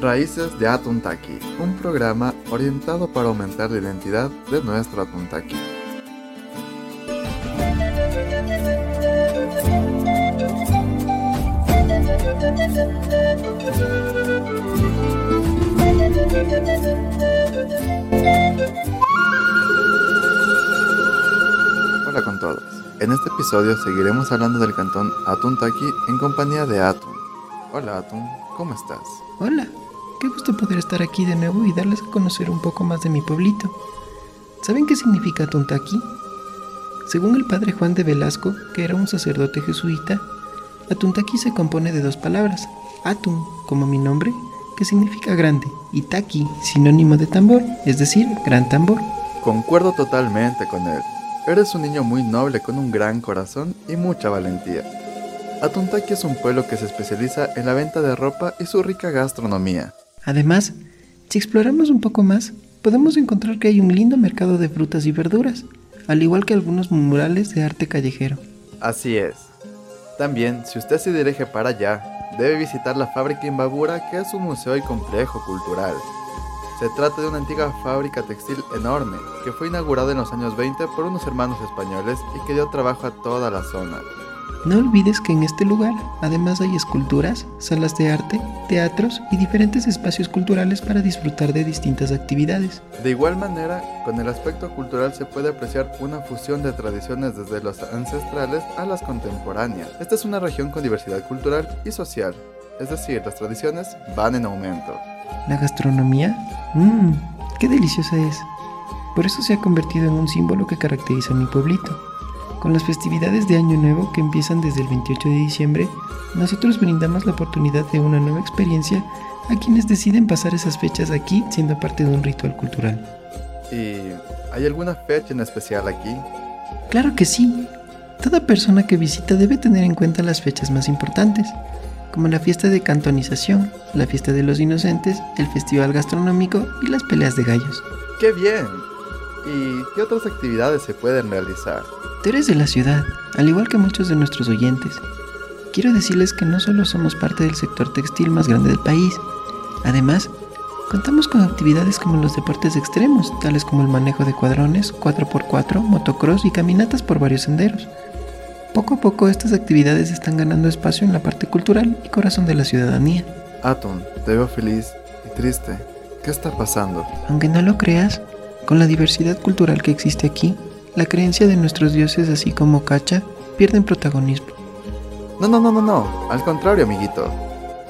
Raíces de Atuntaki, un programa orientado para aumentar la identidad de nuestro Atuntaki. Hola con todos. En este episodio seguiremos hablando del cantón Atuntaki en compañía de Atun. Hola Atun, ¿cómo estás? Hola, qué gusto poder estar aquí de nuevo y darles a conocer un poco más de mi pueblito. ¿Saben qué significa Atuntaki? Según el padre Juan de Velasco, que era un sacerdote jesuita, Atuntaki se compone de dos palabras, Atun, como mi nombre, que significa grande, y Taki, sinónimo de tambor, es decir, gran tambor. Concuerdo totalmente con él. Eres un niño muy noble con un gran corazón y mucha valentía. Atuntaki es un pueblo que se especializa en la venta de ropa y su rica gastronomía. Además, si exploramos un poco más, podemos encontrar que hay un lindo mercado de frutas y verduras, al igual que algunos murales de arte callejero. Así es. También, si usted se dirige para allá, debe visitar la fábrica Imbabura, que es un museo y complejo cultural. Se trata de una antigua fábrica textil enorme, que fue inaugurada en los años 20 por unos hermanos españoles y que dio trabajo a toda la zona. No olvides que en este lugar además hay esculturas, salas de arte, teatros y diferentes espacios culturales para disfrutar de distintas actividades. De igual manera, con el aspecto cultural se puede apreciar una fusión de tradiciones desde las ancestrales a las contemporáneas. Esta es una región con diversidad cultural y social, es decir, las tradiciones van en aumento. La gastronomía, mmm, qué deliciosa es. Por eso se ha convertido en un símbolo que caracteriza a mi pueblito. Con las festividades de Año Nuevo que empiezan desde el 28 de diciembre, nosotros brindamos la oportunidad de una nueva experiencia a quienes deciden pasar esas fechas aquí siendo parte de un ritual cultural. ¿Y hay alguna fecha en especial aquí? Claro que sí. Toda persona que visita debe tener en cuenta las fechas más importantes, como la fiesta de cantonización, la fiesta de los inocentes, el festival gastronómico y las peleas de gallos. ¡Qué bien! ¿Y qué otras actividades se pueden realizar? Tú eres de la ciudad, al igual que muchos de nuestros oyentes. Quiero decirles que no solo somos parte del sector textil más grande del país, además, contamos con actividades como los deportes extremos, tales como el manejo de cuadrones, 4x4, motocross y caminatas por varios senderos. Poco a poco estas actividades están ganando espacio en la parte cultural y corazón de la ciudadanía. Aton, te veo feliz y triste. ¿Qué está pasando? Aunque no lo creas, con la diversidad cultural que existe aquí, la creencia de nuestros dioses así como Cacha pierden protagonismo. No, no, no, no, no. Al contrario, amiguito.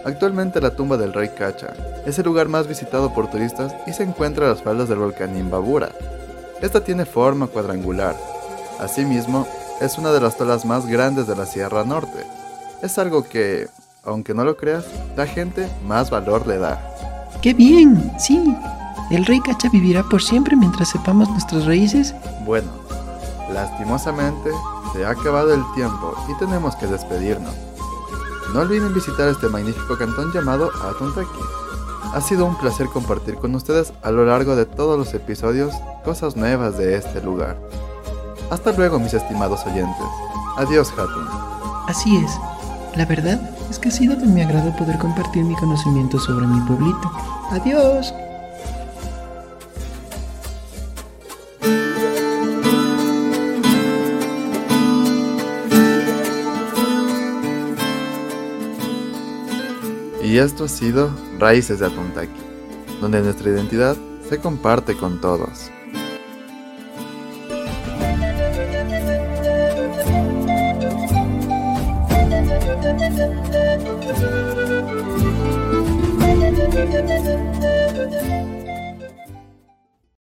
Actualmente la tumba del rey Cacha es el lugar más visitado por turistas y se encuentra a las faldas del volcán Imbabura. Esta tiene forma cuadrangular. Asimismo, es una de las tolas más grandes de la Sierra Norte. Es algo que, aunque no lo creas, la gente más valor le da. ¡Qué bien! Sí, el rey Cacha vivirá por siempre mientras sepamos nuestras raíces. Bueno, lastimosamente se ha acabado el tiempo y tenemos que despedirnos. No olviden visitar este magnífico cantón llamado Atuntaki. Ha sido un placer compartir con ustedes a lo largo de todos los episodios cosas nuevas de este lugar. Hasta luego mis estimados oyentes. Adiós Hatun. Así es. La verdad es que ha sido de mi agrado poder compartir mi conocimiento sobre mi pueblito. Adiós. Y esto ha sido Raíces de Atuntaki, donde nuestra identidad se comparte con todos.